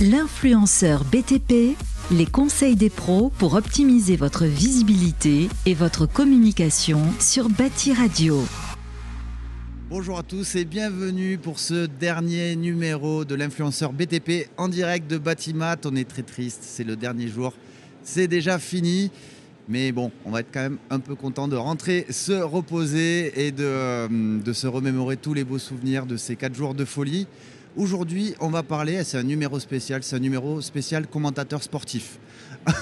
L'influenceur BTP, les conseils des pros pour optimiser votre visibilité et votre communication sur Bâti Radio. Bonjour à tous et bienvenue pour ce dernier numéro de l'influenceur BTP en direct de Batimat. On est très triste, c'est le dernier jour, c'est déjà fini. Mais bon, on va être quand même un peu content de rentrer, se reposer et de, euh, de se remémorer tous les beaux souvenirs de ces quatre jours de folie. Aujourd'hui, on va parler, c'est un numéro spécial, c'est un numéro spécial commentateur sportif.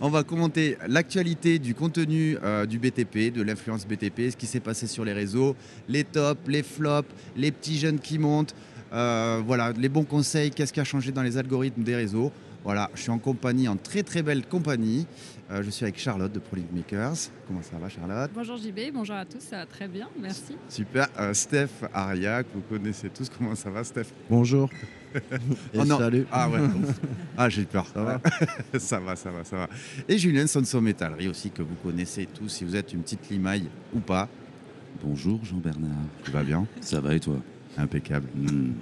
on, va, commenter l'actualité du contenu euh, du BTP, de l'influence BTP, ce qui s'est passé sur les réseaux, les tops, les flops, les petits jeunes qui montent, euh, voilà, les bons conseils, qu'est-ce qui a changé dans les algorithmes des réseaux. Voilà, je suis en compagnie, en très très belle compagnie. Euh, je suis avec Charlotte de Prolific Makers. Comment ça va Charlotte? Bonjour JB, bonjour à tous, ça va très bien, merci. Super. Euh, Steph Ariac, vous connaissez tous. Comment ça va Steph? Bonjour. Et Oh non. salut. Ah ouais. ah j'ai peur. Ça va? Ça va, ça va, ça va. Et Julien Sonso Métallerie aussi que vous connaissez tous si vous êtes une petite limaille ou pas. Bonjour Jean-Bernard, Tu vas bien? Ça va et toi? Impeccable. Hmm.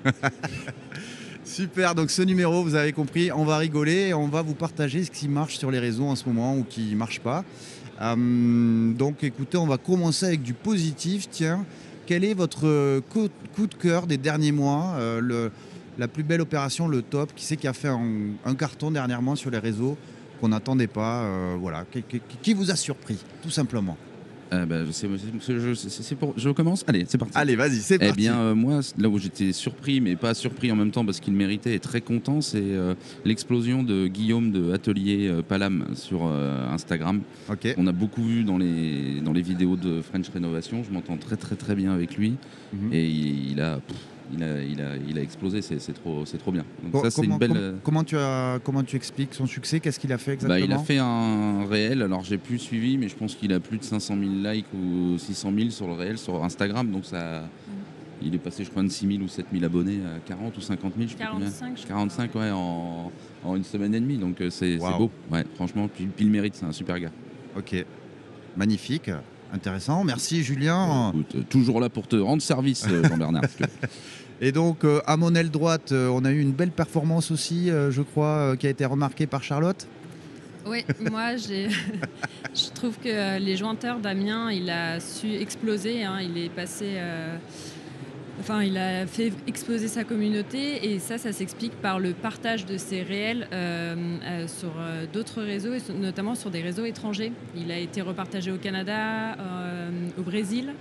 Super, donc ce numéro, vous avez compris, on va rigoler et on va vous partager ce qui marche sur les réseaux en ce moment ou qui ne marche pas. Euh, donc écoutez, on va commencer avec du positif. Tiens, quel est votre coup, coup de cœur des derniers mois euh, La plus belle opération, le top Qui c'est qui a fait un, carton dernièrement sur les réseaux qu'on n'attendait pas euh, Voilà, qui vous a surpris, tout simplement? Euh, bah, c'est- je, commence Allez, c'est parti. Allez, vas-y, c'est Eh parti. bien, euh, moi, là où j'étais surpris, mais pas surpris en même temps parce qu'il méritait et très content, c'est euh, l'explosion de Guillaume de Atelier euh, Palam sur Instagram. On a beaucoup vu dans les, dans les vidéos de French Rénovation. Je m'entends très, très, très bien avec lui. Mhm. Et il, il a, pff, il, a, il, a, il a explosé. C'est c'est trop, c'est trop bien. Donc, ça, c'est comment, une belle. com- comment tu as, comment tu expliques son succès? Qu'est-ce qu'il a fait Bah, exactement il a fait un réel, alors j'ai plus suivi, mais je pense qu'il a plus de 500 000 likes ou 600 000 sur le réel sur Instagram. Donc ça, il est passé, je crois, de 6 000 ou 7 000 abonnés à 40 ou 50 000, je sais plus combien. 45, je crois. 45, ouais, en, en une semaine et demie. Donc euh, c'est beau. Ouais, franchement, puis, puis il mérite, c'est un super gars. Ok, magnifique, intéressant. Merci Julien. Écoute, toujours là pour te rendre service, euh, Jean-Bernard. Et donc euh, à mon aile droite, euh, on a eu une belle performance aussi, euh, je crois, qui a été remarquée par Charlotte. Oui, moi j'ai- je trouve que les jointeurs d'Amiens, il a su exploser, hein, il est passé... Enfin, il a fait exploser sa communauté et ça, ça s'explique par le partage de ses réels euh, euh, sur euh, d'autres réseaux, et sur- notamment sur des réseaux étrangers. Il a été repartagé au Canada, au Brésil.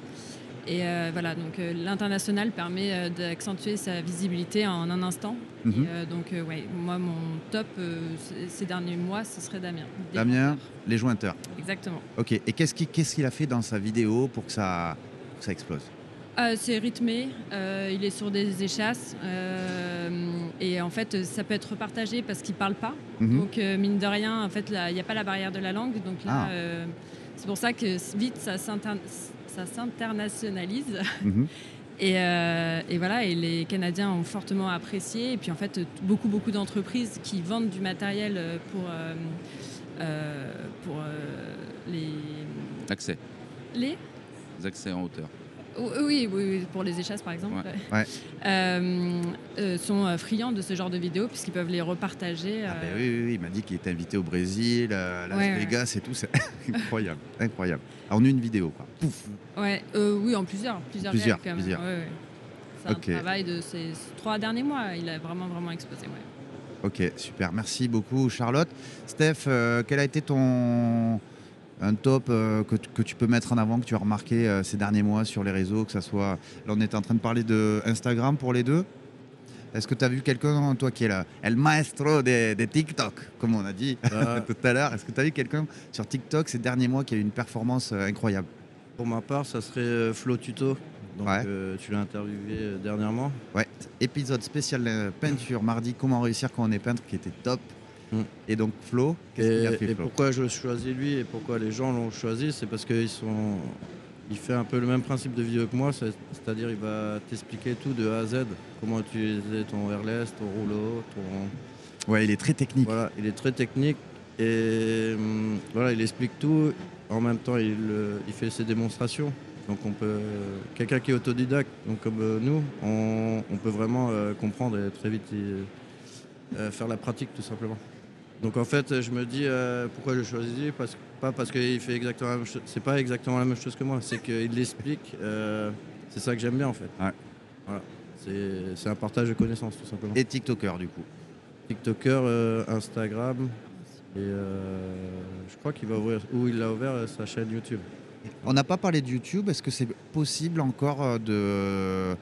Et voilà, donc l'international permet d'accentuer sa visibilité en un instant. Mhm. donc, ouais, moi, mon top ces derniers mois, ce serait Damien. Damien, les jointeurs. Exactement. Ok, et qu'est-ce qu'il a fait dans sa vidéo pour que ça, pour que ça explose? Euh, c'est rythmé, euh, il est sur des échasses euh, et en fait ça peut être partagé parce qu'il parle pas. Mhm. Donc euh, mine de rien, en fait il n'y a pas la barrière de la langue. Donc là, Ah. euh, c'est pour ça que vite ça s'inter- ça s'internationalise. Mhm. Et, euh, et voilà, et les Canadiens ont fortement apprécié. Et puis en fait, beaucoup, beaucoup d'entreprises qui vendent du matériel pour, euh, euh, pour euh, les, Accès, les les accès en hauteur. Oui, oui, pour les échasses par exemple, Ouais. Ouais. Euh, euh, sont euh, friands de ce genre de vidéos puisqu'ils peuvent les repartager. Ah ben oui, oui, oui, il m'a dit qu'il était invité au Brésil, à Las Ouais. Vegas et tout, c'est incroyable, incroyable. En une vidéo, quoi. Pouf. ouais, oui, en plusieurs, plusieurs. Plusieurs, réels, quand même. plusieurs. C'est Ok. un travail de ces trois derniers mois. Il a vraiment, vraiment explosé. Ok, super. Merci beaucoup, Charlotte. Steph, quel a été ton un top euh, que, tu- que tu peux mettre en avant, que tu as remarqué euh, ces derniers mois sur les réseaux, que ça soit. Là, on était en train de parler de Instagram pour les deux. Est-ce que tu as vu quelqu'un, toi qui est là, el maestro des des TikTok, comme on a dit Bah, tout à l'heure, est-ce que tu as vu quelqu'un sur TikTok ces derniers mois qui a eu une performance euh, incroyable? Pour ma part, ça serait Flo Tuto. Donc, Ouais. tu l'as interviewé dernièrement. Ouais, épisode spécial peinture mardi, comment réussir quand on est peintre, qui était top. Mm. Et donc Flo, qu'est-ce Et, qu'il a fait et Flo pourquoi je choisis lui et pourquoi les gens l'ont choisi, c'est parce qu'il sont... il fait un peu le même principe de vidéo que moi, c'est- c'est-à-dire il va t'expliquer tout de A à Z, comment utiliser ton wireless, ton rouleau, ton... Ouais, il est très technique. Voilà, il est très technique et hum, voilà, il explique tout. En même temps, il, euh, il fait ses démonstrations. Donc on peut, quelqu'un qui est autodidacte, donc comme euh, nous, on, on peut vraiment euh, comprendre et très vite y, euh, faire la pratique tout simplement. Donc en fait, je me dis euh, pourquoi je choisis parce, pas parce qu'il fait exactement la même chose. C'est pas exactement la même chose que moi, c'est qu'il l'explique. euh, c'est ça que j'aime bien en fait. Ouais. Voilà. C'est c'est un partage de connaissances tout simplement. Et TikToker du coup? TikToker, euh, Instagram. Et je crois qu'il va ouvrir, ou il a ouvert sa chaîne YouTube. On n'a pas parlé de YouTube. Est-ce que c'est possible encore de-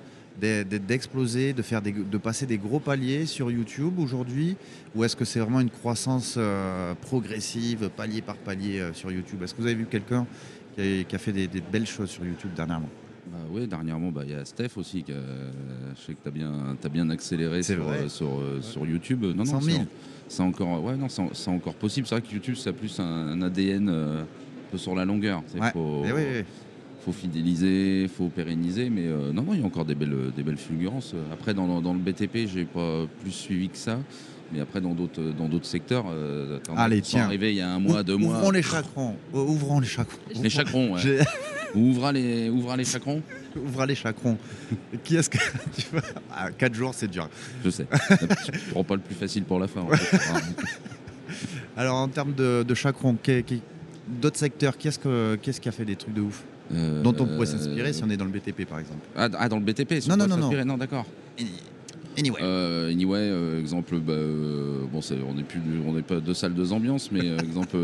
d'exploser, de faire des, de passer des gros paliers sur YouTube aujourd'hui, ou est-ce que c'est vraiment une croissance euh, progressive, palier par palier euh, sur YouTube? Est-ce que vous avez vu quelqu'un qui a, qui a fait des, des belles choses sur YouTube dernièrement? Bah oui, dernièrement, bah, il y a Steph aussi. Qui a- je sais que tu as bien, t'as bien accéléré sur, euh, sur, sur YouTube. Non, non, 100 000. c'est en- C'est encore, ouais, non, encore possible. C'est vrai que YouTube, ça a plus un, un ADN un peu sur la longueur. Ouais. faut, Eh oui, oui. Faut fidéliser, faut pérenniser. Mais euh, non, non, il y a encore des belles, des belles fulgurances. Après, dans, le- dans le BTP, j'ai pas plus suivi que ça. Mais après, dans d'autres, dans d'autres secteurs, euh, Allez, tiens. arrivés il y a un mois, deux mois. Ouvrons les chagrons. Euh, Ouvrons les chagrons. Les chagrons, ouais. J'ai- Ouvra les, les chagrons. Ouvrons les chagrons. Qui est-ce que tu veux ah, 4 jours, c'est dur. Je sais. Je prends pas le plus facile pour la fin. en fait. Enfin, Alors, en termes de, de qu'est- d'autres secteurs, qui est-ce que- qui est-ce qui a fait des trucs de ouf? Euh, Dont on pourrait s'inspirer si on est dans le BTP, par exemple Ah, ah, dans le BTP Non, non, non, non. Non, d'accord. Anyway. Euh, anyway, euh, exemple, bah, euh, bon, c'est- on n'est plus, on n'est pas deux salles, deux ambiances, mais exemple,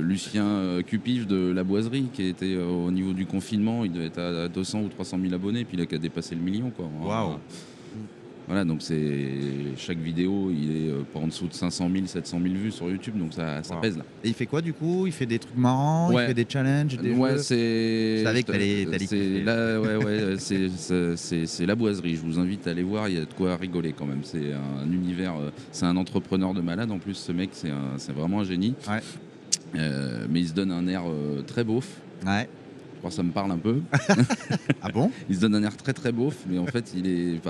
Lucien Cupif de la Boiserie, qui était au niveau du confinement, il devait être à 200 ou 300 000 abonnés, puis il a qu'à dépasser le million, quoi. Waouh. Voilà, donc c'est chaque vidéo, il est euh, pas en dessous de 500 000, 700 000 vues sur YouTube, donc ça, ça Wow. pèse là. Et il fait quoi du coup? Il fait des trucs marrants, Ouais. il fait des challenges, des ouais, c'est. Je savais que t'allais- c'est la, ouais, ouais, c'est, c'est, la boiserie. Je vous invite à aller voir. Il y a de quoi rigoler quand même. C'est un univers. euh, C'est un entrepreneur de malade. En plus, ce mec, c'est, vraiment un génie. Ouais. Euh, mais il se donne un air euh, très beauf. Ouais. Je crois que ça me parle un peu. Ah bon? Il se donne un air très très beauf, mais en fait, il est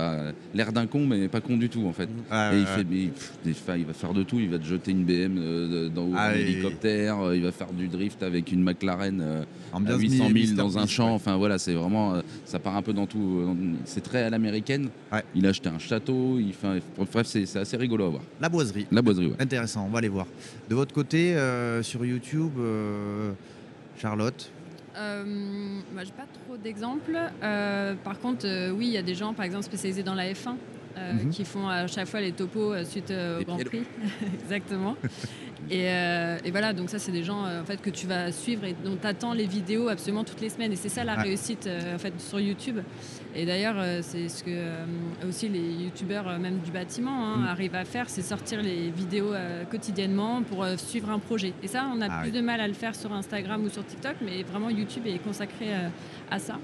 l'air d'un con, mais pas con du tout en fait. Ah, Et il fait, mais, pff, des fois, il va faire de tout. Il va te jeter une BM euh, dans Ah un hélicoptère. euh, Il va faire du drift avec une McLaren. euh, à Ambiance 800 000 Mr. dans un champ. ouais. Enfin voilà, c'est vraiment, euh, ça part un peu dans tout. C'est très à l'américaine. Ouais. Il a acheté un château. Il fait, bref, c'est assez rigolo à voir. La boiserie. La boiserie, ouais. Intéressant, on va aller voir. De votre côté, sur YouTube, Charlotte Euh, moi, j'ai pas trop d'exemples. Euh, par contre, euh, oui, il y a des gens, par exemple, spécialisés dans la F1. euh, Mhm. qui font à chaque fois les topos suite au Les Grand. Prix. Exactement. et, et voilà, donc ça, c'est des gens en fait, que tu vas suivre et dont tu attends les vidéos absolument toutes les semaines. Et c'est ça la Ouais. réussite en fait, sur YouTube. Et d'ailleurs, euh, c'est ce que euh, aussi les youtubeurs, euh, même du bâtiment, hein, Mm. arrivent à faire c'est sortir les vidéos quotidiennement pour suivre un projet. Et ça, on a Ah plus oui. de mal à le faire sur Instagram ou sur TikTok, mais vraiment YouTube est consacré à ça.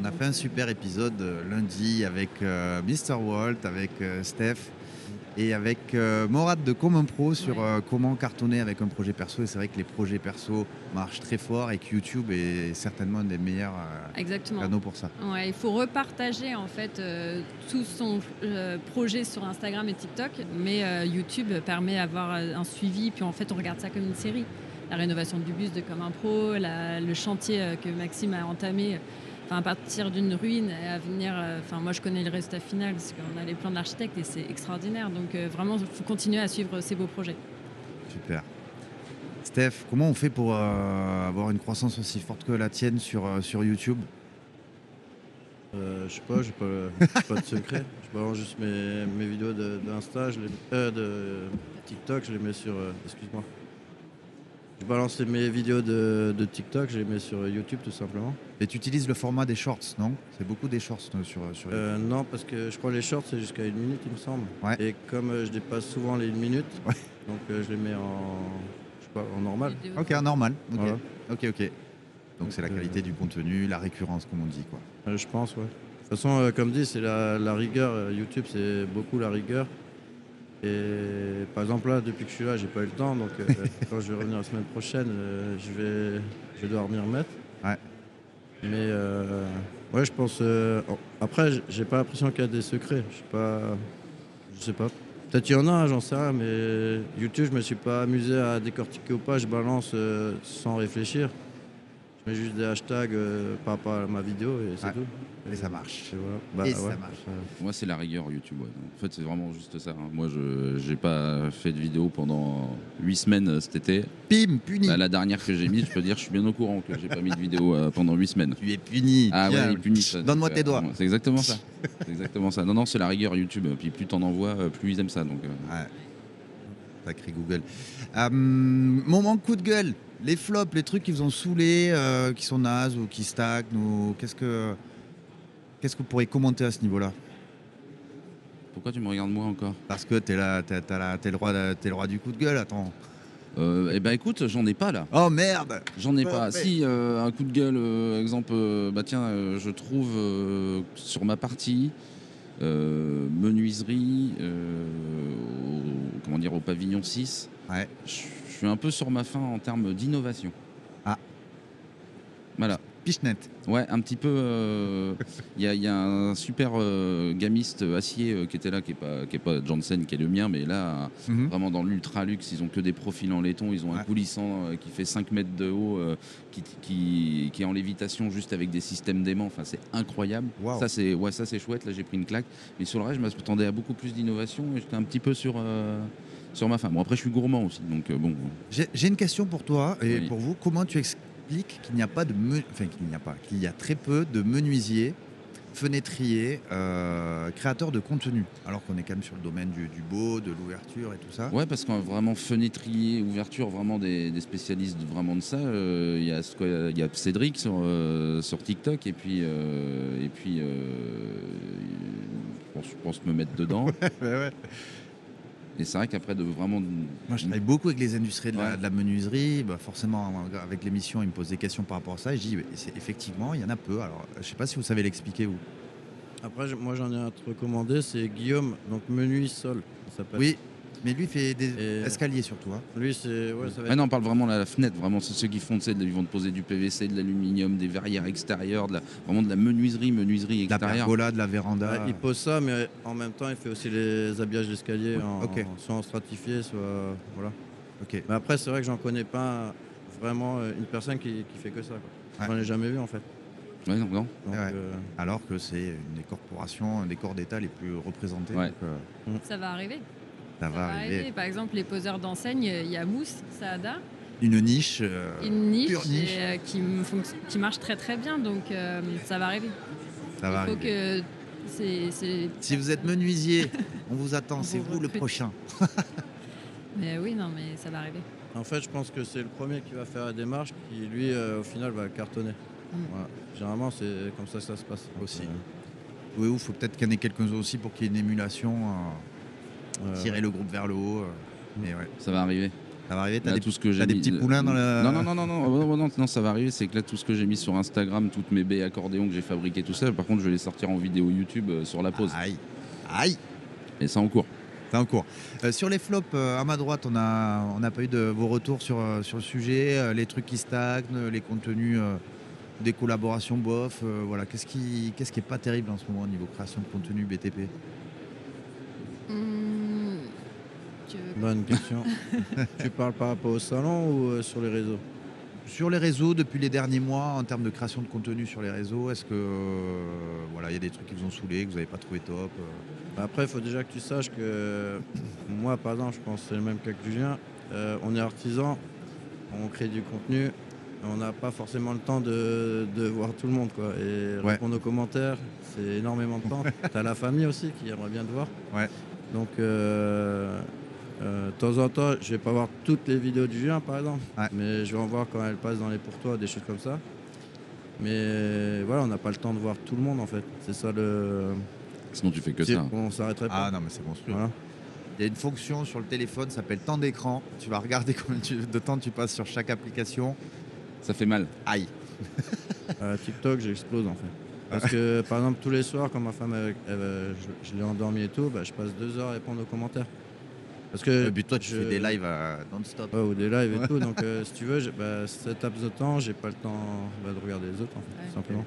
On a fait un super épisode lundi avec Mr. Walt, avec Steph et avec euh, Morad de Common Pro sur Ouais. euh, comment cartonner avec un projet perso. Et c'est vrai que les projets perso marchent très fort et que YouTube est certainement un des meilleurs euh, canaux pour ça. Ouais, il faut repartager en fait euh, tout son projet sur Instagram et TikTok, mais YouTube permet d'avoir un suivi, puis en fait on regarde ça comme une série. La rénovation du bus de Comme un Pro, la- le chantier que Maxime a entamé, enfin à partir d'une ruine et à venir. euh, Enfin moi je connais le résultat final parce qu'on a les plans de l'architecte et c'est extraordinaire. Donc euh, vraiment il faut continuer à suivre ces beaux projets. Super. Steph, comment on fait pour euh, avoir une croissance aussi forte que la tienne sur, euh, sur YouTube? Euh, je sais pas, j'ai pas, pas de secret. Je balance juste mes, mes vidéos de- d'Insta, je les- euh, de TikTok, je les mets sur. euh, Excuse-moi. Je balance mes vidéos de, de TikTok, je les mets sur YouTube tout simplement. Et tu utilises le format des shorts, non? C'est beaucoup des shorts euh, sur, sur YouTube. Euh, non, parce que je crois que les shorts c'est jusqu'à une minute, il me semble. Ouais. Et comme euh, je dépasse souvent les une minute, Ouais. donc euh, je les mets en, je sais pas, en normal. Ok, normal. Ok, Voilà. ok. ok. Donc c'est la euh, qualité du contenu, la récurrence, comme on dit. quoi. Euh, je pense, ouais. De toute façon, euh, comme dit, c'est la, la rigueur. Euh, YouTube, c'est beaucoup la rigueur. Et par exemple, là, depuis que je suis là, j'ai pas eu le temps. Donc, euh, quand je vais revenir la semaine prochaine, euh, je, vais, je vais devoir m'y remettre. Ouais. Mais, euh, ouais, je pense. après, j'ai pas l'impression qu'il y a des secrets. Je sais pas. Je sais pas. Peut-être qu'il y en a, j'en sais rien. Mais YouTube, je me suis pas amusé à décortiquer ou pas. Je balance sans réfléchir. Je mets juste des hashtags par rapport à ma vidéo et c'est Ouais. tout. Et ça marche. Bah, Et ça marche. Moi, c'est la rigueur YouTube. ouais. En fait, c'est vraiment juste ça. hein. Moi, je j'ai pas fait de vidéo pendant 8 semaines euh, cet été. Pim, puni. Bah, la dernière que j'ai mise, je peux dire, je suis bien au courant que j'ai pas mis de vidéo euh, pendant 8 semaines. Tu es puni. Ah ouais, ça. Donne-moi tes euh, doigts. C'est exactement ça. C'est exactement ça. Non, non, c'est la rigueur YouTube. Puis plus t'en envoies, plus ils aiment ça. Donc, euh, Ouais. Sacré Google. Euh, moment coup de gueule. Les flops, les trucs qui vous ont saoulé, euh, qui sont nazes ou qui stagnent. Ou... Qu'est-ce que qu'est-ce que vous pourriez commenter à ce niveau-là? Pourquoi tu me regardes moi encore? Parce que t'es là, t'es, le roi, le roi du coup de gueule. Attends. euh, Eh ben, écoute, j'en ai pas là. Oh merde. J'en ai pas. Si, euh, un coup de gueule, euh, exemple, euh, bah tiens, je trouve sur ma partie menuiserie, au, comment dire, au pavillon 6, Ouais. je suis un peu sur ma fin en termes d'innovation. Ah. Voilà. Pichenette. Ouais, un petit peu. euh, Il y, a- il y a un super euh, gamiste acier euh, qui était là, qui est pas, qui est pas Janssen, qui est le mien, mais là, Mhm. vraiment dans l'ultra luxe, ils ont que des profils en laiton, ils ont un coulissant qui fait 5 mètres de haut, qui, qui, qui est en lévitation juste avec des systèmes d'aimants, enfin c'est incroyable. Ça c'est ouais, ça c'est chouette, là j'ai pris une claque. Mais sur le reste, je m'attendais à beaucoup plus d'innovation et j'étais un petit peu sur, sur ma fin. Bon après je suis gourmand aussi, donc euh, bon. J'ai, j'ai une question pour toi et Oui. pour vous. Comment tu qu'il n'y a pas de me- enfin qu'il n'y a pas, qu'il y a très peu de menuisiers, fenêtriers, euh, créateurs de contenu, alors qu'on est quand même sur le domaine du, du beau, de l'ouverture et tout ça. Ouais, parce qu'on a vraiment fenêtrier, ouverture, vraiment des, des spécialistes vraiment de ça. Euh, Il y, a ce quoi- il y a Cédric sur, euh, sur TikTok et puis, et puis je, pense, je pense me mettre dedans. Et c'est vrai qu'après, de vraiment. Moi, je travaille beaucoup avec les industries de, la, Ouais. de la menuiserie. Bah, forcément, avec l'émission, ils me posent des questions par rapport à ça. Et je dis, effectivement, il y en a peu. Alors, je sais pas si vous savez l'expliquer ou. Après, moi j'en ai un à te recommander, c'est Guillaume, donc Menuis Sol. s'appelle. Oui, mais lui fait des Et- escaliers surtout. hein. Lui, c'est. Ouais, ça va Ah être- on parle vraiment de la fenêtre, vraiment, c'est ceux qui font, tu sais, de- ils vont te poser du PVC, de l'aluminium, des verrières extérieures, de la, vraiment de la menuiserie, menuiserie De la extérieure. pergola, de la véranda. Ouais, il pose ça, mais en même temps, il fait aussi les habillages d'escalier, en, Ok. soit en stratifié, soit. Voilà. Ok. Mais après, c'est vrai que j'en connais pas vraiment euh, une personne qui, qui fait que ça. Quoi. Ouais. J'en ai jamais vu en fait. Ouais, non, non. Donc, Ouais. euh, Alors que c'est une des corporations, un des corps d'État les plus représentés. Ouais. donc, euh, Ça va arriver. Ça, Ça va arriver. Par exemple, les poseurs d'enseigne, il y a Mousse, Saada, Une niche. euh, une niche, pure niche. et, euh, qui, marche très très bien, donc euh, ça va arriver. ça va faut arriver. que Si vous êtes menuisier, on vous attend. C'est vous vous le prochain. Mais oui, non, mais ça va arriver. en fait, je pense que c'est le premier qui va faire la démarche qui, lui, euh, au final, va cartonner. Mm. Voilà. Généralement, c'est comme ça que ça se passe. Aussi. euh, Oui, il faut peut-être qu'il y en ait quelques-uns aussi pour qu'il y ait une émulation, euh, euh, tirer le groupe vers le haut. euh, mais ouais, Ça va arriver. ça va arriver. T'as des, tout ce que j'ai t'as des mis- petits poulains dans le. Non, non, non, non, non, oh, non, non, non, ça va arriver. C'est que là, tout ce que j'ai mis sur Instagram, toutes mes baies accordéons que j'ai fabriquées, tout ça, par contre, je vais les sortir en vidéo YouTube euh, sur la pause. Aïe. Aïe. Et ça en cours. C'est en cours. Euh, sur les flops, euh, à ma droite, on n'a on n'a pas eu de vos retours sur, euh, sur le sujet, euh, les trucs qui stagnent, les contenus euh, des collaborations bof. euh, voilà, qu'est-ce qui qu'est-ce qui est pas terrible en ce moment au niveau création de contenu BTP Hum, tu veux- Bonne question. tu parles par rapport au salon ou euh, sur les réseaux? Sur les réseaux, depuis les derniers mois, en termes de création de contenu sur les réseaux, est-ce que euh, voilà, il y a des trucs qui vous ont saoulé, que vous n'avez pas trouvé top euh? Après, il faut déjà que tu saches que moi, par exemple, je pense que c'est le même cas que Julien. Euh, on est artisan, on crée du contenu, on n'a pas forcément le temps de, de voir tout le monde. Quoi. Et Ouais. répondre aux commentaires, c'est énormément de temps. tu as la famille aussi qui aimerait bien te voir. Ouais. Donc, euh, euh, de temps en temps, je vais pas voir toutes les vidéos de Julien, par exemple, Ouais. mais je vais en voir quand elles passent dans les pour toi, des choses comme ça. Mais voilà, on n'a pas le temps de voir tout le monde en fait. C'est ça le. Sinon, tu fais que ça. On s'arrêterait pas. Ah non, mais c'est monstrueux. Voilà. Il y a une fonction sur le téléphone, ça s'appelle temps d'écran. Tu vas regarder combien tu- de temps tu passes sur chaque application. Ça fait mal. Aïe. Euh, TikTok, j'explose en fait. Parce que par exemple, tous les soirs, quand ma femme, elle- elle, euh, je, je l'ai endormie et tout, bah, je passe deux heures à répondre aux commentaires. Parce que. Et puis toi, tu je- fais des lives à non-stop. Ouais, ou des lives et tout. Donc, euh, si tu veux, bah, cet laps de temps, j'ai pas le temps bah, de regarder les autres, en fait, Ouais. tout simplement.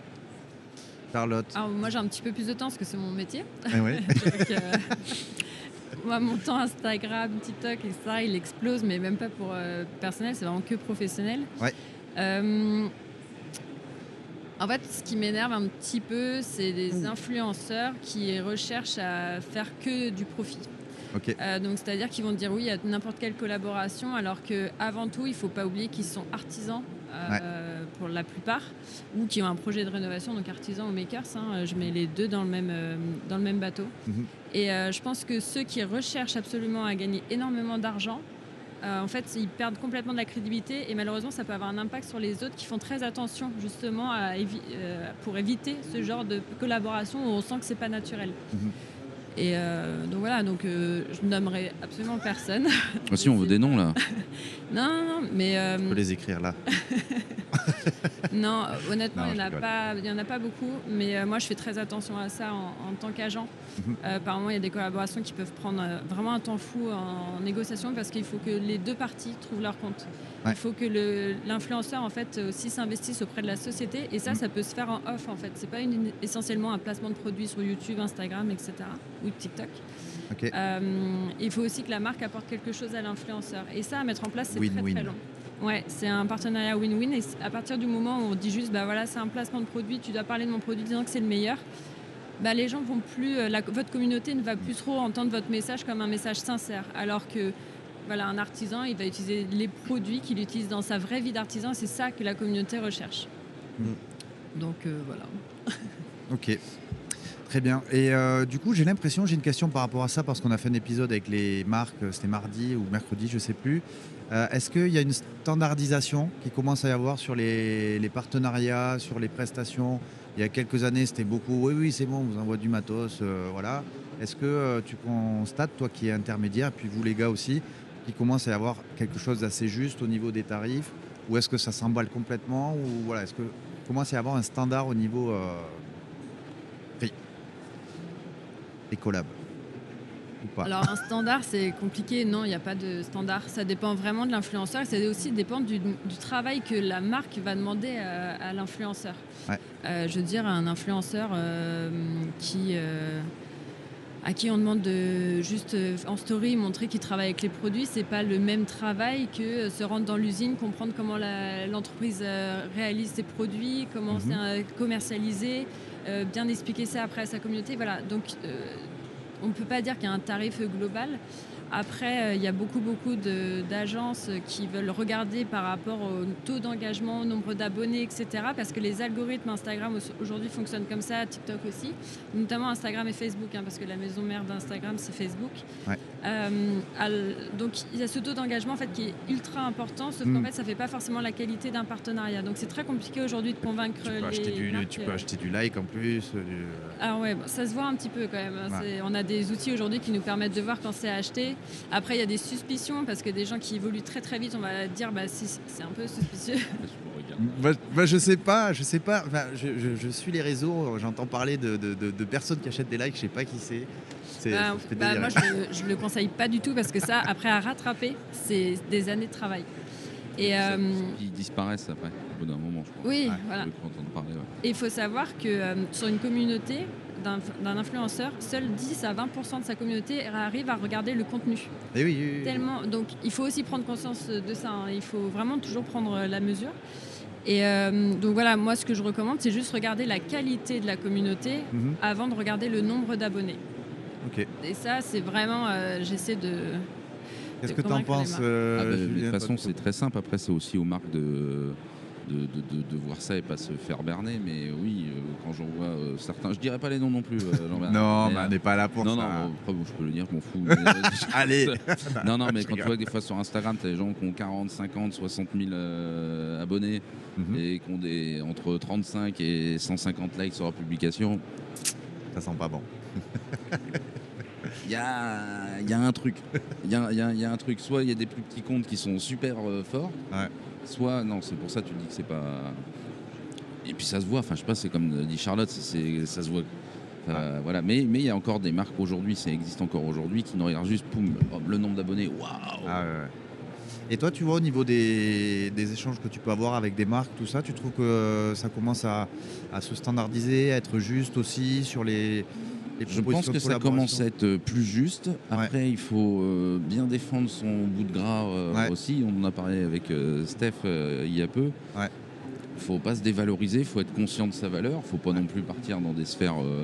Charlotte. Alors, moi, j'ai un petit peu plus de temps parce que c'est mon métier. Ouais. Donc, euh, moi, mon temps Instagram, TikTok, etc., il explose, mais même pas pour euh, personnel, c'est vraiment que professionnel. Ouais. Euh, En fait, ce qui m'énerve un petit peu, c'est les influenceurs qui recherchent à faire que du profit. Euh, donc, c'est-à-dire qu'ils vont dire oui à n'importe quelle collaboration, alors qu'avant tout, il ne faut pas oublier qu'ils sont artisans euh, pour la plupart, ou qui ont un projet de rénovation, donc artisans ou makers. hein, je mets les deux dans le même, euh, dans le même bateau. Mhm. Et je pense que ceux qui recherchent absolument à gagner énormément d'argent, en fait, ils perdent complètement de la crédibilité et malheureusement, ça peut avoir un impact sur les autres qui font très attention justement à évi- pour éviter ce genre de collaboration où on sent que c'est pas naturel. Mhm. Et euh, donc voilà, donc euh, je nommerai absolument personne. Ah, si on veut des noms là. non, non, non, mais euh, On peut les écrire là. non, honnêtement, il n'y je en, en a pas beaucoup, mais euh, moi je fais très attention à ça en, en tant qu'agent. Mhm. Euh, par moment, il y a des collaborations qui peuvent prendre euh, vraiment un temps fou en, négociation parce qu'il faut que les deux parties trouvent leur compte. Ouais. Il faut que l'influenceur en fait aussi s'investisse auprès de la société et ça, Mhm. ça peut se faire en off en fait. C'est pas une- essentiellement un placement de produits sur YouTube, Instagram, etc. ou TikTok. Euh, il faut aussi que la marque apporte quelque chose à l'influenceur. Et ça, à mettre en place, c'est très très long. Ouais, c'est un partenariat win-win. Et à partir du moment où on dit juste, bah voilà, c'est un placement de produit, tu dois parler de mon produit disant que c'est le meilleur, bah les gens vont plus, euh, la- votre communauté ne va plus trop entendre votre message comme un message sincère. Alors que voilà, un artisan, il va utiliser les produits qu'il utilise dans sa vraie vie d'artisan. C'est ça que la communauté recherche. Mm. Donc euh, voilà. Ok. Très bien. Et euh, du coup, j'ai l'impression, j'ai une question par rapport à ça, parce qu'on a fait un épisode avec les marques, euh, c'était mardi ou mercredi, je sais plus. Euh, Est-ce qu'il y a une standardisation qui commence à y avoir sur les, partenariats, sur les prestations? Il y a quelques années, c'était beaucoup, oui, oui, c'est bon, on vous envoie du matos, voilà. Est-ce que tu constates, toi qui es intermédiaire, puis vous les gars aussi, qu'il commence à y avoir quelque chose d'assez juste au niveau des tarifs? Ou est-ce que ça s'emballe complètement? Ou voilà, est-ce que commence à y avoir un standard au niveau euh, prix pas Alors un standard, c'est compliqué. Non, il n'y a pas de standard. Ça dépend vraiment de l'influenceur. et Ça aussi dépend du, du travail que la marque va demander à, à l'influenceur. Ouais. Euh, je veux dire, un influenceur euh, qui, euh, à qui on demande de juste euh, en story montrer qu'il travaille avec les produits, c'est pas le même travail que euh, se rendre dans l'usine, comprendre comment l'entreprise euh, réalise ses produits, comment Mhm. c'est euh, commercialisé, euh, bien expliquer ça après à sa communauté. Voilà. Donc euh, on ne peut pas dire qu'il y a un tarif global. Après, euh, il y a beaucoup, beaucoup d'agences qui veulent regarder par rapport au taux d'engagement, au nombre d'abonnés, etc. Parce que les algorithmes Instagram au- aujourd'hui fonctionnent comme ça, TikTok aussi, notamment Instagram et Facebook, hein, parce que la maison mère d'Instagram, c'est Facebook. Ouais. Euh, donc il y a ce taux d'engagement en fait, qui est ultra important, sauf qu'en Mm. fait, ça ne fait pas forcément la qualité d'un partenariat. Donc c'est très compliqué aujourd'hui de convaincre tu peux, les acheter du, marques, tu peux euh, acheter du like en plus. du- ah ouais, ça se voit un petit peu quand même. hein. Ouais. On a des outils aujourd'hui qui nous permettent de voir quand c'est acheté. Après, il y a des suspicions parce que des gens qui évoluent très très vite, on va dire bah si, c'est un peu suspicieux. Moi, moi, je sais pas, je sais pas. Enfin, je, je- je suis les réseaux, j'entends parler de, de- de- de personnes qui achètent des likes, je sais pas qui c'est. C'est- Bah, bah, moi, je, je le conseille pas du tout parce que ça, après à rattraper, c'est des années de travail. Et euh, Ils disparaissent après, au bout d'un moment, je crois. oui, Ouais. voilà. Et il faut savoir que euh, sur une communauté d'un influenceur, seuls 10 à 20% de sa communauté arrive à regarder le contenu. Eh oui, oui, oui. Tellement, donc il faut aussi prendre conscience de ça. hein. Il faut vraiment toujours prendre la mesure. Et euh, donc voilà, moi ce que je recommande, c'est juste regarder la qualité de la communauté Mhm, avant de regarder le nombre d'abonnés. ok. Et ça, c'est vraiment, euh, j'essaie de. Qu'est-ce que tu en penses euh, Ah bah, de toute façon, c'est très simple. Après, c'est aussi aux marques de, de, de- de- de voir ça et pas se faire berner. Mais oui, euh, quand j'en vois euh, certains, je dirais pas les noms non plus. euh. Non, Mais, on n'est pas là pour non, ça. non, après, bon, je peux le dire, je m'en fous. mais, Allez non, non, mais quand tu vois que des fois sur Instagram, tu as des gens qui ont 40, 50, 60 000 euh, abonnés Mhm, et qui ont des, entre 35 et 150 likes sur leur publication, Ça sent pas bon. il y a, y a un truc. Il y a, y a- il y a un truc. Soit il y a des plus petits comptes qui sont super forts, Ouais. Soit non, c'est pour ça que tu dis que c'est pas. Et puis ça se voit, enfin je sais pas, c'est comme dit Charlotte, c'est- ça se voit. Voilà, mais mais il y a encore des marques aujourd'hui, ça existe encore aujourd'hui, qui nous regardent juste, poum, hop, le nombre d'abonnés, waouh Ah ouais, ouais. Et toi, tu vois, au niveau des, des échanges que tu peux avoir avec des marques, tout ça, tu trouves que ça commence à, à se standardiser, à être juste aussi sur les Je pense que ça commence à être plus juste. Après, il faut euh, bien défendre son bout de gras euh, Ouais. aussi. On en a parlé avec euh, Steph euh, il y a peu. Ouais. faut pas se dévaloriser, il faut être conscient de sa valeur, il faut pas non plus partir dans des sphères euh,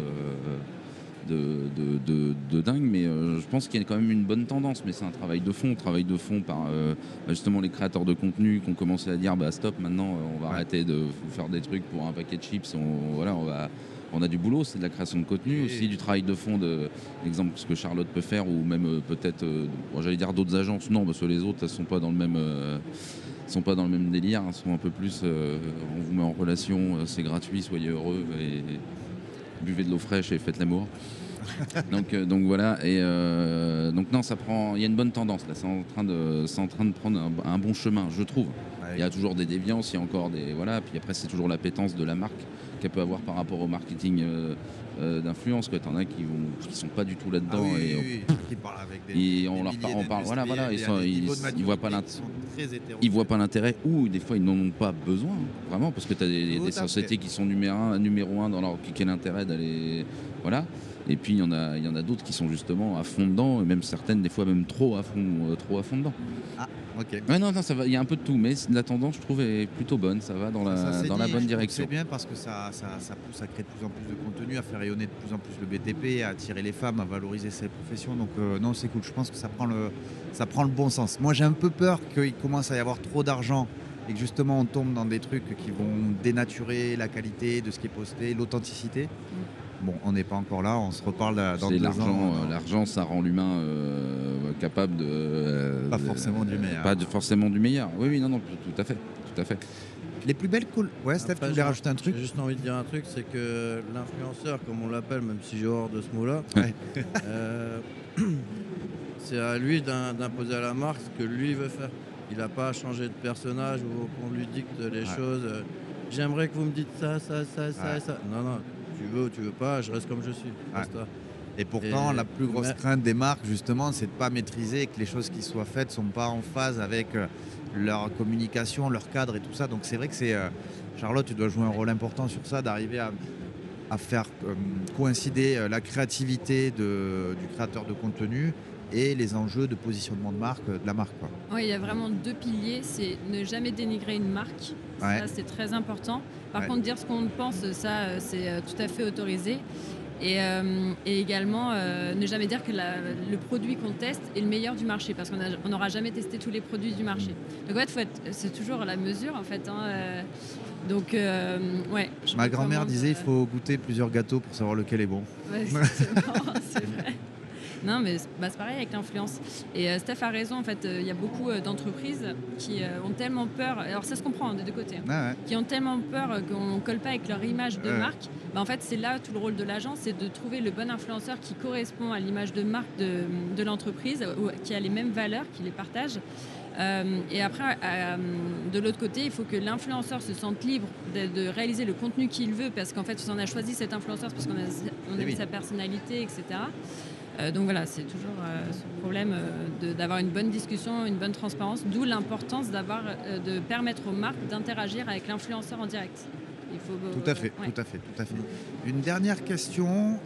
de, de, de- de dingue, mais euh, je pense qu'il y a quand même une bonne tendance, mais c'est un travail de fond, travail de fond par euh, justement les créateurs de contenu qui ont commencé à dire bah stop maintenant euh, on va arrêter de faire des trucs pour un paquet de chips, on, voilà on va on a du boulot, c'est de la création de contenu, Et- aussi du travail de fond, de, exemple ce que Charlotte peut faire, ou même euh, peut-être, euh, bon, j'allais dire d'autres agences, non, parce que les autres, elles sont pas dans le même, euh, sont pas dans le même délire, elles sont un peu plus, on vous met en relation, c'est gratuit, soyez heureux et buvez de l'eau fraîche et faites l'amour. donc, donc voilà, et donc non, ça prend, il y a une bonne tendance là, c'est en train de, c'est en train de prendre un, un bon chemin, je trouve. Il y a toujours des déviances, il y a encore des. Voilà, puis après, c'est toujours l'appétence de la marque qu'elle peut avoir par rapport au marketing euh, euh, d'influence. Tu en as qui vont, qui sont pas du tout Ah là-dedans. oui, et oui, oui, qui parlent avec des, et on leur milliers par- on parle- voilà, voilà, ils sont- ils- ils voient pas maturité l'int- qui sont très hétérogènes. ils voient pas l'intérêt ou des fois ils n'en ont pas besoin, vraiment, parce que tu as des, sociétés qui sont numéro un, numéro un dans leur. Quel intérêt d'aller. Voilà. Et puis il y en a, il y en a d'autres qui sont justement à fond dedans, et même certaines, des fois même trop à fond, euh, trop à fond dedans. Ok. Ouais, non, non, ça va, il y a un peu de tout, mais la tendance, je trouve, est plutôt bonne, ça va dans la, Ça, dans la bonne direction. C'est bien parce que ça, ça, ça pousse à créer de plus en plus de contenu, à faire rayonner de plus en plus le BTP, à attirer les femmes, à valoriser ces professions. Donc euh, non, c'est cool. Je pense que ça prend le, ça prend le bon sens. Moi, j'ai un peu peur qu'il commence à y avoir trop d'argent et que justement on tombe dans des trucs qui vont dénaturer la qualité de ce qui est posté, l'authenticité. Bon, on n'est pas encore là. On se reparle dans deux l'argent, ans. euh, l'argent, ça rend l'humain euh, capable de. euh, Pas de- forcément du meilleur. Pas de- forcément du meilleur. Oui, oui, non, non, tout à fait, tout à fait. Les plus belles cool. Ouais, Steph, Après, tu voulais rajouter un truc J'ai juste envie de dire un truc, c'est que l'influenceur, comme on l'appelle, même si j'ai horreur de ce mot-là, Ouais. euh, c'est à lui d'im- d'imposer à la marque ce que lui veut faire. Il n'a pas à changer de personnage ou qu'on lui dicte les Ouais. choses. J'aimerais que vous me dites ça, ça, ça, ça Ouais. et ça. Non, non, tu veux ou tu veux pas, je reste comme je suis. Et pourtant, Et- la plus grosse mais- crainte des marques, justement, c'est de pas maîtriser et que les choses qui soient faites sont pas en phase avec euh, leur communication, leur cadre et tout ça. Donc c'est vrai que c'est euh, Charlotte, tu dois jouer un rôle important sur ça, d'arriver à, à faire euh, coïncider la créativité de- du créateur de contenu et les enjeux de positionnement de marque de la marque. quoi. Oui, il y a vraiment deux piliers. C'est ne jamais dénigrer une marque. Ouais. Ça, c'est très important. Par Ouais. contre, dire ce qu'on pense, ça, euh, c'est euh, tout à fait autorisé. Et, euh, et également, euh, ne jamais dire que la- le produit qu'on teste est le meilleur du marché, parce qu'on n'aura jamais testé tous les produits du marché. Donc, en fait, c'est toujours la mesure, en fait. hein, euh, donc, ouais. Ma grand-mère disait il faut goûter plusieurs gâteaux pour savoir lequel est bon. Ouais, c'est vrai. Non, mais c'est bah, c'est pareil avec l'influence. Et euh, Steph a raison, en fait, euh, il y a beaucoup euh, d'entreprises qui ont tellement peur, alors ça se comprend hein, des deux côtés, hein, Ouais, qui ont tellement peur qu'on ne colle pas avec leur image de Ouais. marque. Bah, en fait, c'est là tout le rôle de l'agence, c'est de trouver le bon influenceur qui correspond à l'image de marque de, de l'entreprise, qui a les mêmes valeurs, qui les partage. Euh, et après, euh, de l'autre côté, il faut que l'influenceur se sente libre de, de réaliser le contenu qu'il veut, parce qu'en fait, on a choisi cet influenceur parce qu'on a, on Eh oui. sa personnalité, etc. Euh, donc voilà, c'est toujours euh, ce problème euh, d'avoir une bonne discussion, une bonne transparence, d'où l'importance d'avoir, de permettre aux marques d'interagir avec l'influenceur en direct. Il faut, Tout à fait, ouais. tout à fait, tout à fait. Une dernière question.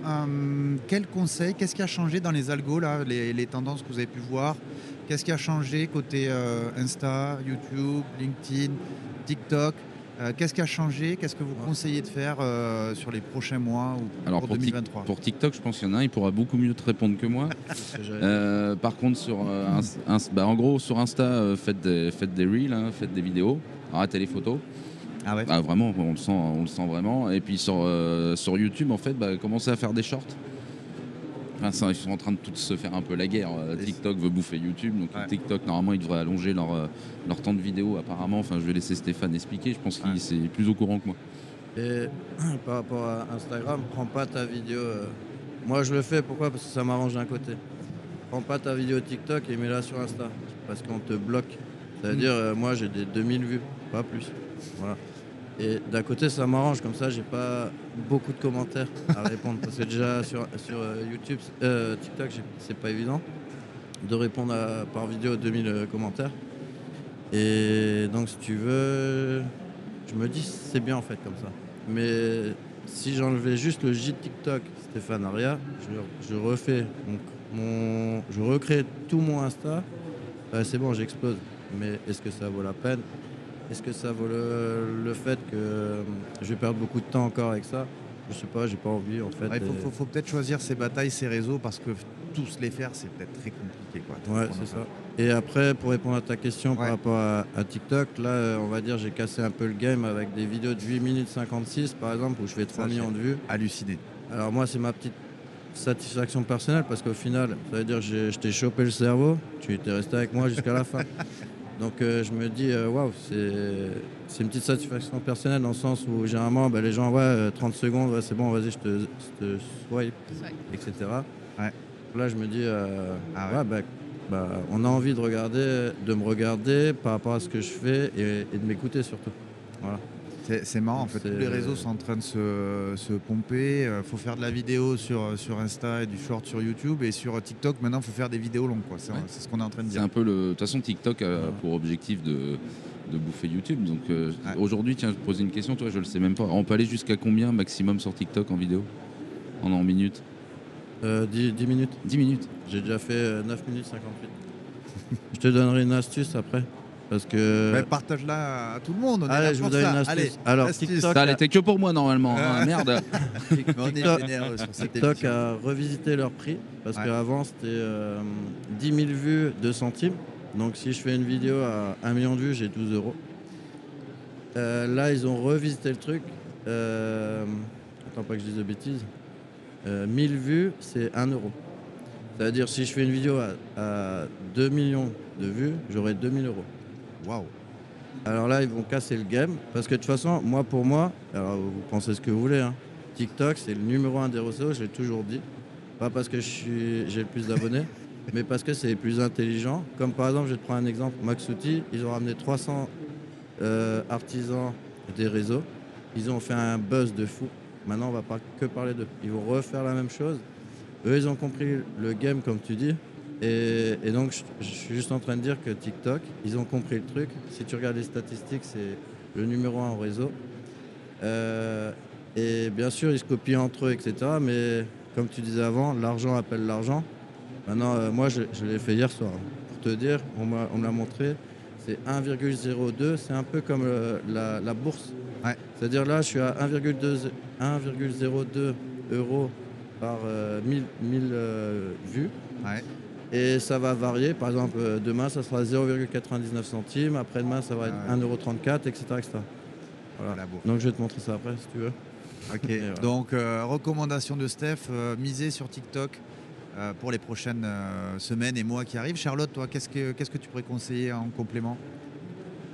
quel conseil, qu'est-ce qui a changé dans les algos, là, les, les tendances que vous avez pu voir? Qu'est-ce qui a changé côté euh, Insta, YouTube, LinkedIn, TikTok? Qu'est-ce qui a changé? Qu'est-ce que vous conseillez de faire euh, sur les prochains mois ou Alors pour pour, Tik- 2023 pour TikTok, je pense qu'il y en a un, il pourra beaucoup mieux te répondre que moi. Euh, par contre, sur euh, bah, en gros, sur Insta, euh, faites, des, faites des reels, hein, faites des vidéos, arrêtez les photos. Ah ouais Ah, vraiment, on le, sent, on le sent vraiment. Et puis sur, euh, sur YouTube, en fait, bah, commencez à faire des shorts. Enfin, ça, ils sont en train de tous se faire un peu la guerre. Euh, TikTok veut bouffer YouTube, donc Ouais. TikTok, normalement, ils devraient allonger leur, euh, leur temps de vidéo, apparemment. Enfin, je vais laisser Stéphane expliquer. Je pense qu'il Ouais. c'est plus au courant que moi. Et par rapport à Instagram, prends pas ta vidéo. euh, Moi, je le fais pourquoi? Parce que ça m'arrange d'un côté. Prends pas ta vidéo TikTok et mets-la sur Insta. Parce qu'on te bloque. C'est-à-dire, euh, moi, j'ai des 2000 vues, pas plus. Voilà. Et d'un côté, ça m'arrange. Comme ça, j'ai pas beaucoup de commentaires à répondre. Parce que déjà, sur, sur euh, YouTube, euh, TikTok, c'est pas évident de répondre à- par vidéo 2000 euh, commentaires. Et donc, si tu veux, je me dis c'est bien en fait comme ça. Mais si j'enlevais juste le J de TikTok, Stéphane Aria, je, je refais donc mon, je recrée tout mon Insta, euh, c'est bon, j'explose. Mais est-ce que ça vaut la peine? Est-ce que ça vaut le, le fait que euh, je vais perdre beaucoup de temps encore avec ça? Je sais pas, j'ai pas envie en fait. Ouais, Il faut, et- faut- faut peut-être choisir ses batailles, ses réseaux, parce que tous les faire, c'est peut-être très compliqué. Quoi. Ouais, c'est ça. Et après, pour répondre à ta question Ouais. par rapport à, à TikTok, là, euh, on va dire, j'ai cassé un peu le game avec des vidéos de 8 minutes 56, par exemple, où je fais 3 Ça, millions de vues. Halluciné. Alors moi, c'est ma petite satisfaction personnelle, parce qu'au final, ça veut dire que je t'ai chopé le cerveau, tu étais resté avec moi jusqu'à la fin. Donc euh, je me dis, euh, waouh, c'est c'est une petite satisfaction personnelle dans le sens où généralement, bah, les gens, ouais, euh, 30 secondes, ouais, c'est bon, vas-y, je te, je te swipe, etc. Ouais. Là, je me dis, euh, Ah ouais. ouais, bah, bah, on a envie de regarder, de me regarder par rapport à ce que je fais et, et de m'écouter surtout. Voilà. C'est c'est marrant, en fait, C'est- tous les réseaux sont en train de se, se pomper. Il faut faire de la vidéo sur, sur Insta et du short sur YouTube. Et sur TikTok, maintenant, il faut faire des vidéos longues. quoi. C'est Ouais. c'est ce qu'on est en train de C'est dire. un peu le. De toute façon, TikTok a Ouais. pour objectif de, de bouffer YouTube. Donc euh, Ouais. aujourd'hui, tiens, je te poser une question, toi, je le sais même pas. On peut aller jusqu'à combien maximum sur TikTok en vidéo? En en minutes Euh, 10, 10 minutes. 10 minutes. J'ai déjà fait euh, 9 minutes 58. je te donnerai une astuce après. Parce que. Mais Partage-la à tout le monde. On est Allez, je vous donne ça. une astuce. Allez, Alors, astuce. TikTok, Ça, elle était que pour moi normalement. Hein, merde. Mais on est TikTok- généreux sur cette TikTok a revisité leur prix. Parce Ouais. qu'avant, c'était euh, 10 000 vues, 2 centimes. Donc, si je fais une vidéo à 1 million de vues, j'ai 12 euros. Euh, là, ils ont revisité le truc. Euh, attends, pas que je dise de bêtises. Euh, 1000 vues, c'est 1 euro. C'est-à-dire, si je fais une vidéo à, à 2 millions de vues, j'aurai 2000 euros. Waouh. Alors là, ils vont casser le game. Parce que de toute façon, moi pour moi, alors vous pensez ce que vous voulez, hein, TikTok c'est le numéro un des réseaux, je l'ai toujours dit. Pas parce que j'ai le plus d'abonnés, mais parce que c'est les plus intelligents. Comme par exemple, je vais te prendre un exemple, Maxouti, ils ont ramené 300 euh, artisans des réseaux. Ils ont fait un buzz de fou. Maintenant, on va pas que parler d'eux. Ils vont refaire la même chose. Eux, ils ont compris le game, comme tu dis. Et, et donc, je, je suis juste en train de dire que TikTok, ils ont compris le truc. Si tu regardes les statistiques, c'est le numéro un au réseau. Euh, et bien sûr, ils se copient entre eux, etc. Mais comme tu disais avant, l'argent appelle l'argent. Maintenant, euh, moi, je, je l'ai fait hier soir. Pour te dire, on me l'a montré. C'est 1,02. C'est un peu comme euh, la, la bourse. Ouais. C'est-à-dire là, je suis à 1,2 1,02 euros par euh, 1000, 1000, euh, vues. Ouais. Et ça va varier. Par exemple, euh, demain, ça sera 0,99 centimes. Après-demain, ça va être Ah ouais. 1,34€, etc. etc. Voilà. Donc, je vais te montrer ça après, si tu veux. Ok. Voilà. Donc, euh, recommandation de Steph euh, miser sur TikTok euh, pour les prochaines semaines et mois qui arrivent. Charlotte, toi, qu'est-ce que, qu'est-ce que tu pourrais conseiller en complément?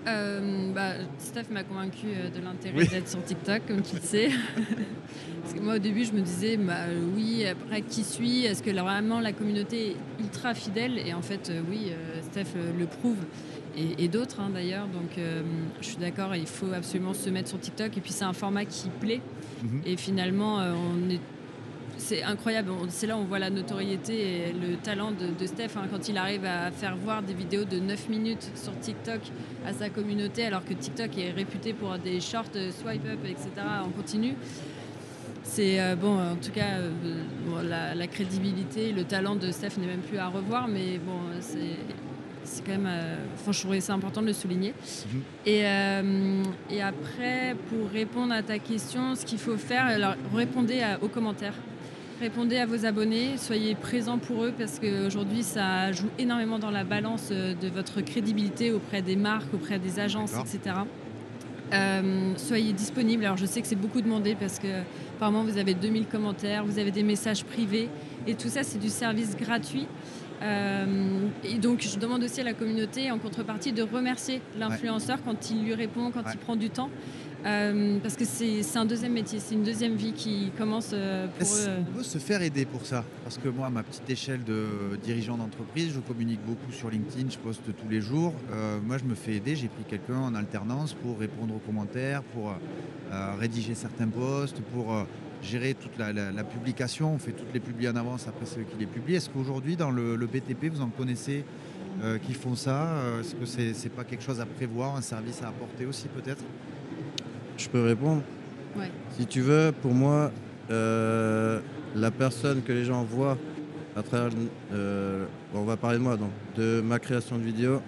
Euh, bah, Steph m'a convaincu euh, de l'intérêt Oui. d'être sur TikTok, comme tu le sais. Parce que moi, au début, je me disais, bah, oui, après, qui suis Est-ce que là, vraiment la communauté est ultra fidèle? Et en fait, euh, oui, Steph le prouve. Et, et d'autres, hein, d'ailleurs. Donc, euh, je suis d'accord, il faut absolument se mettre sur TikTok. Et puis, c'est un format qui plaît. Mhm. Et finalement, on est c'est incroyable. C'est là où on voit la notoriété et le talent de, de Steph hein, quand il arrive à faire voir des vidéos de 9 minutes sur TikTok à sa communauté, alors que TikTok est réputé pour des shorts, euh, swipe up, etc. en continu. C'est euh, bon, en tout cas, euh, bon, la, la crédibilité, le talent de Steph n'est même plus à revoir, mais bon, c'est. Quand même. euh, enfin, je trouvais ça important de le souligner. Mhm. Et, et après, pour répondre à ta question, ce qu'il faut faire, alors répondez à- aux commentaires. Répondez à vos abonnés, soyez présents pour eux parce qu'aujourd'hui ça joue énormément dans la balance euh, de votre crédibilité auprès des marques, auprès des agences, etc. Euh, soyez disponibles. Alors je sais que c'est beaucoup demandé parce que apparemment vous avez 2000 commentaires, vous avez des messages privés et tout ça c'est du service gratuit. Euh, et donc je demande aussi à la communauté en contrepartie de remercier l'influenceur quand il lui répond, quand Ouais. il prend du temps. Euh, parce que c'est un deuxième métier, c'est une deuxième vie qui commence euh, pour eux. qu'on peut se faire aider pour ça? Parce que moi, à ma petite échelle de dirigeant d'entreprise, je communique beaucoup sur LinkedIn, je poste tous les jours. Euh, moi, je me fais aider. J'ai pris quelqu'un en alternance pour répondre aux commentaires, pour rédiger certains posts, pour gérer toute la, la- la publication. On fait toutes les publis en avance après ceux qui les publient. Est-ce qu'aujourd'hui, dans le, le BTP, vous en connaissez qui font ça? Est-ce que c'est c'est pas quelque chose à prévoir, un service à apporter aussi peut-être? Je peux répondre Ouais. Si tu veux, pour moi, euh, la personne que les gens voient à travers. euh, bon, on va parler de moi, donc, de ma création de vidéo,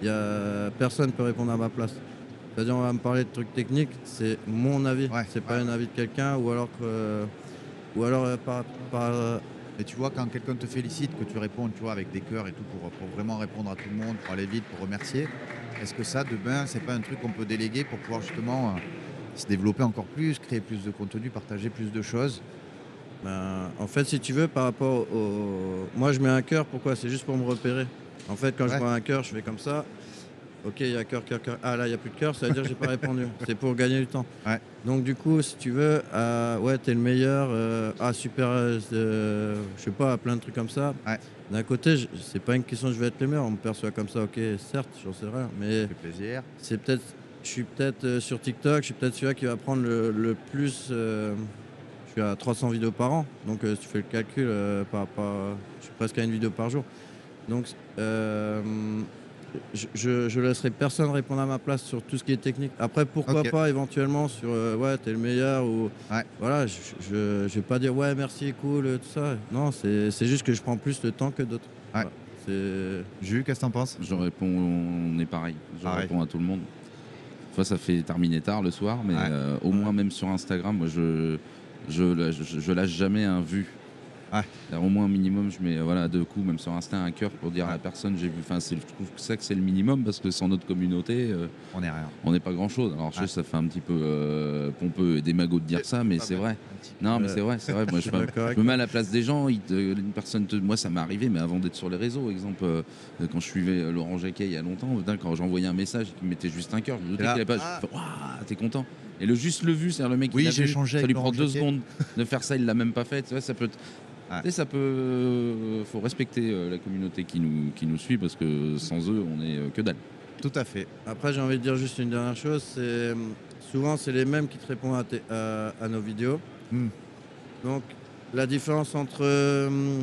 il y a, personne ne peut répondre à ma place. C'est-à-dire, on va me parler de trucs techniques, c'est mon avis. Ouais, c'est pas ouais. un avis de quelqu'un ou alors que. Ou alors euh, par. par euh, Et tu vois, quand quelqu'un te félicite, que tu réponds, tu vois, avec des cœurs et tout, pour, pour vraiment répondre à tout le monde, pour aller vite, pour remercier, est-ce que ça, demain, c'est pas un truc qu'on peut déléguer pour pouvoir justement euh, se développer encore plus, créer plus de contenu, partager plus de choses? Ben, en fait, si tu veux, par rapport au. Moi, je mets un cœur, pourquoi? C'est juste pour me repérer. En fait, quand Ouais. je vois un cœur, je fais comme ça. Ok, il y a cœur, cœur, cœur. Ah là, il n'y a plus de cœur, ça veut dire que j'ai pas répondu. C'est pour gagner du temps. Ouais. Donc, du coup, si tu veux, euh, ouais, t'es le meilleur. euh, ah, super, euh, je sais pas, plein de trucs comme ça. Ouais. D'un côté, c'est pas une question de je vais être le meilleur. On me perçoit comme ça, ok, certes, j'en sais rien. Mais Ça fait plaisir. c'est peut-être. Je suis peut-être euh, sur TikTok, je suis peut-être celui qui va prendre le, le plus. je suis à 300 vidéos par an, donc si tu fais le calcul, par, par- je suis presque à une vidéo par jour. Donc, euh, je, je, laisserai personne répondre à ma place sur tout ce qui est technique. Après, pourquoi pas éventuellement sur euh, ouais, t'es le meilleur ou Ouais. voilà, je, je, je vais pas dire ouais, merci, cool, euh, tout ça. Non, c'est c'est juste que je prends plus de temps que d'autres. Ouais. Voilà. C'est Jules, qu'est-ce que t'en penses? Je réponds, on est pareil. Je Pareil. réponds à tout le monde. Des fois, ça fait terminer tard le soir, mais Ouais. euh, au moins, même sur Instagram, moi, je, je, lâche- je, je lâche jamais un vu. Ouais. Au moins, un minimum, je mets voilà, deux coups, même sur Insta, un cœur pour dire à la personne j'ai vu. Enfin, je trouve que ça que c'est le minimum parce que sans notre communauté, euh, On est rien. on n'est pas grand-chose. Alors, je sais, ça fait un petit peu euh, pompeux et démago de dire ça, mais c'est vrai. Non, mais c'est vrai, c'est vrai. Moi, je, suis me- mets à la place des gens. ils te- une personne te- moi, ça m'est arrivé, mais avant d'être sur les réseaux, exemple, euh, quand je suivais Laurent Jacquet il y a longtemps, quand j'envoyais un message et qu'il mettait juste un cœur, je me doutais qu'il pas. ah. T'es content. Et le juste le vu, c'est-à-dire le mec qui Oui, l'a j'ai vu, échangé ça lui prend deux secondes de faire ça, il l'a même pas fait. Tu vois, ça peut. Ouais. Tu sais, ça peut. euh, faut respecter euh, la communauté qui nous, qui nous suit parce que sans eux, on est euh, que dalle. Tout à fait. Après, j'ai envie de dire juste une dernière chose. C'est souvent c'est les mêmes qui te répondent à, tes- à- à nos vidéos. Hmm. Donc la différence entre euh,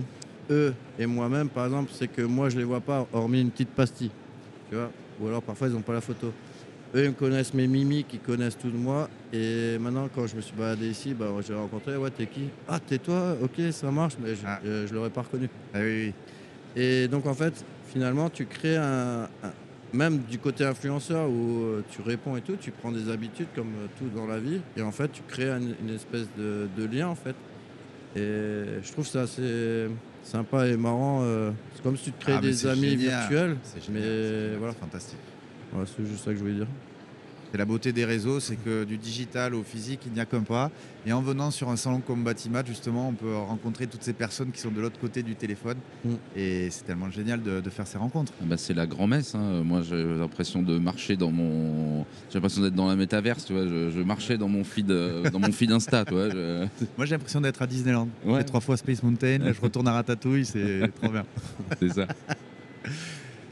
eux et moi-même, par exemple, c'est que moi je les vois pas, hormis une petite pastille, tu vois. Ou alors parfois ils n'ont pas la photo. Eux ils me connaissent mes mimiques, ils connaissent tout de moi. Et maintenant, quand je me suis baladé ici, bah, j'ai rencontré, ouais, t'es qui? Ah, t'es toi? Ok, ça marche, mais je, Ah. je, je l'aurais pas reconnu. Ah oui, oui. Et donc en fait, finalement, tu crées un, un- même du côté influenceur où euh, tu réponds et tout, tu prends des habitudes comme euh, tout dans la vie, et en fait, tu crées un- une espèce de, de lien en fait. Et je trouve ça assez sympa et marrant. euh, c'est comme si tu te crées Ah, des amis génial. virtuels. C'est. Mais voilà. fantastique. Voilà, c'est juste ça que je voulais dire. C'est la beauté des réseaux, c'est que du digital au physique, il n'y a qu'un pas. Et en venant sur un salon comme Batimat, justement, on peut rencontrer toutes ces personnes qui sont de l'autre côté du téléphone. Mm. Et c'est tellement génial de, de faire ces rencontres. Ah bah, c'est la grand-messe. hein. Moi, j'ai l'impression de marcher dans mon. J'ai l'impression d'être dans la métaverse. Tu vois, je, je marchais dans mon feed, euh, dans mon feed Insta. Tu vois, je- Moi, j'ai l'impression d'être à Disneyland. J'ai Ouais. fait trois fois Space Mountain, là, je retourne à Ratatouille, c'est trop bien. c'est ça.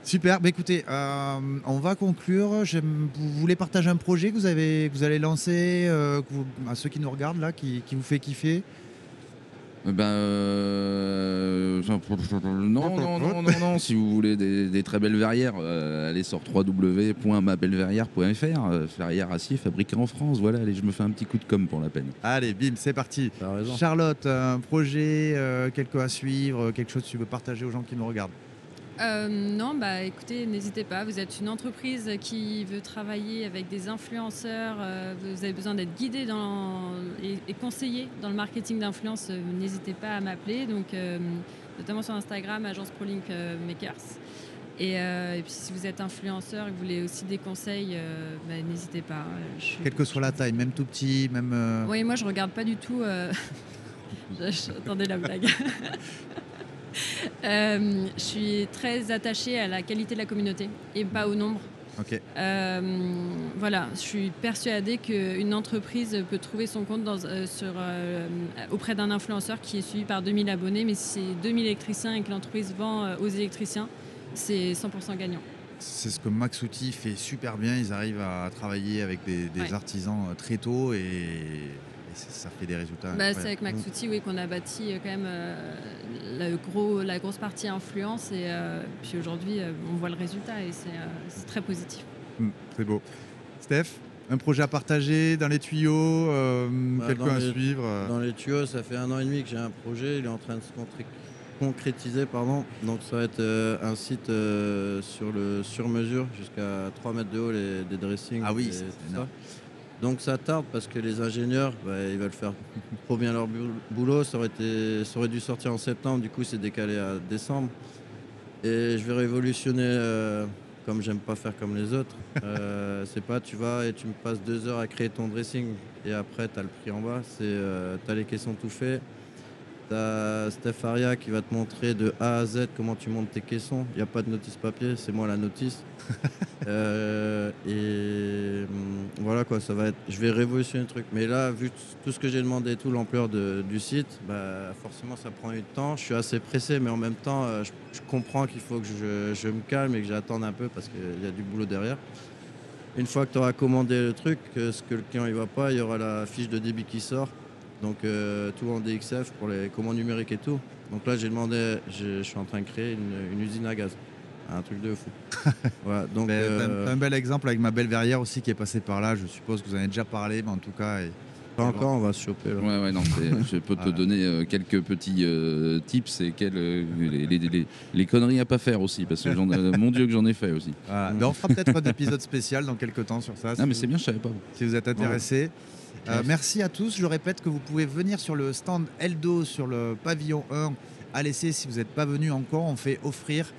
Super, bah écoutez, euh, on va conclure. Vous voulez partager un projet que vous, avez, que vous allez lancer euh, que vous- à ceux qui nous regardent là, qui, qui vous fait kiffer? Ben, euh, non, non, non, non, non. Si vous voulez des, des très belles verrières, euh, allez sur www.mabelleverrière.fr. Verrière acier fabriquée en France. Voilà, allez, je me fais un petit coup de com pour la peine. Allez, bim, c'est parti. Charlotte, un projet, euh, quelque à suivre, quelque chose que tu veux partager aux gens qui nous regardent? Euh, non, bah écoutez, n'hésitez pas. Vous êtes une entreprise qui veut travailler avec des influenceurs. euh, vous avez besoin d'être guidé dans, et, et conseillé dans le marketing d'influence. euh, n'hésitez pas à m'appeler. Donc, euh, notamment sur Instagram, agence ProLink euh, Makers. Et, euh, et puis, si vous êtes influenceur et que vous voulez aussi des conseils, euh, bah, n'hésitez pas. je suis- Quelle que soit la taille, même tout petit, même. euh, Oui, moi je regarde pas du tout. euh, J'attendais la blague. Euh, je suis très attachée à la qualité de la communauté et pas au nombre. Euh, voilà, je suis persuadée qu'une entreprise peut trouver son compte dans, euh, sur, euh, auprès d'un influenceur qui est suivi par 2000 abonnés, mais si c'est 2000 électriciens et que l'entreprise vend aux électriciens, c'est 100% gagnant. C'est ce que Max Outil fait super bien. Ils arrivent à travailler avec des, des Ouais. artisans très tôt et ça, fait des résultats. Bah, c'est avec Max Outil oui, qu'on a bâti euh, quand même euh, gros, la grosse partie influence et euh, puis aujourd'hui euh, on voit le résultat et c'est euh, très positif. Mm, c'est beau. Steph, un projet à partager dans les tuyaux, euh, Bah, quelqu'un à les- suivre. euh, Dans les tuyaux, ça fait un an et demi que j'ai un projet, il est en train de se concré- concrétiser, pardon. Donc ça va être euh, un site euh, sur le sur-mesure jusqu'à 3 mètres de haut les, des dressings. Ah oui, et c'est ça. Donc ça tarde parce que les ingénieurs, bah, ils veulent faire trop bien leur bou- boulot. Ça aurait, été, ça aurait dû sortir en septembre, du coup c'est décalé à décembre. Et je vais révolutionner, euh, comme j'aime pas faire comme les autres. Euh, c'est pas tu vas et tu me passes deux heures à créer ton dressing et après tu as le prix en bas. C'est euh, tu as les caissons tout faits. Tu as Steph Aria qui va te montrer de A à Z comment tu montes tes caissons. Il n'y a pas de notice papier, c'est moi la notice. Euh, et voilà quoi, ça va être. Je vais révolutionner le truc. Mais là, vu tout ce que j'ai demandé, tout l'ampleur du site, bah, forcément ça prend du temps. Je suis assez pressé, mais en même temps, euh, je, je comprends qu'il faut que je, je me calme et que j'attende un peu parce qu'il y a du boulot derrière. Une fois que tu auras commandé le truc, ce que le client il va pas, il y aura la fiche de débit qui sort. Donc euh, tout en DXF pour les commandes numériques et tout. Donc là j'ai demandé, je, suis en train de créer une, une usine à gaz. Un truc de fou. voilà, donc Mais, euh, un, un bel exemple avec ma belle verrière aussi qui est passée par là. Je suppose que vous en avez déjà parlé, mais en tout cas. et- pas encore, on va se choper. là. Ouais, ouais, non, je peux te Voilà. donner euh, quelques petits euh, tips et quelles, euh, les, les- les- les conneries à pas faire aussi, parce que mon Dieu que j'en ai fait aussi. voilà. Mais on fera peut-être un épisode spécial dans quelques temps sur ça. Si mais vous- c'est bien, je savais pas. si vous êtes intéressé. Euh, Merci. à tous. Je répète que vous pouvez venir sur le stand Eldo sur le pavillon 1 à l'essai si vous n'êtes pas venu encore. On fait offrir,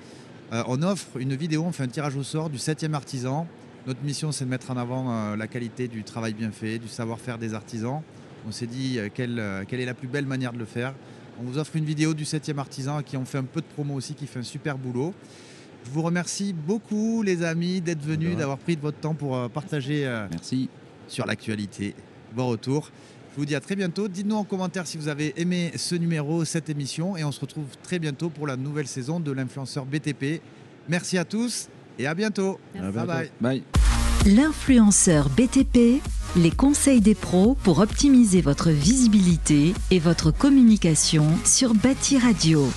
euh, on offre une vidéo, on fait un tirage au sort du 7e artisan. Notre mission, c'est de mettre en avant euh, la qualité du travail bien fait, du savoir-faire des artisans. On s'est dit quelle, quelle est la plus belle manière de le faire. On vous offre une vidéo du 7e artisan à qui on fait un peu de promo aussi, qui fait un super boulot. Je vous remercie beaucoup, les amis, d'être venus, d'avoir pris de votre temps pour partager Merci. sur l'actualité, vos retours. Je vous dis à très bientôt. Dites-nous en commentaire si vous avez aimé ce numéro, cette émission. Et on se retrouve très bientôt pour la nouvelle saison de l'influenceur BTP. Merci à tous et à bientôt. Merci. Bye bye. Bye. L'influenceur BTP, les conseils des pros pour optimiser votre visibilité et votre communication sur Bâti Radio.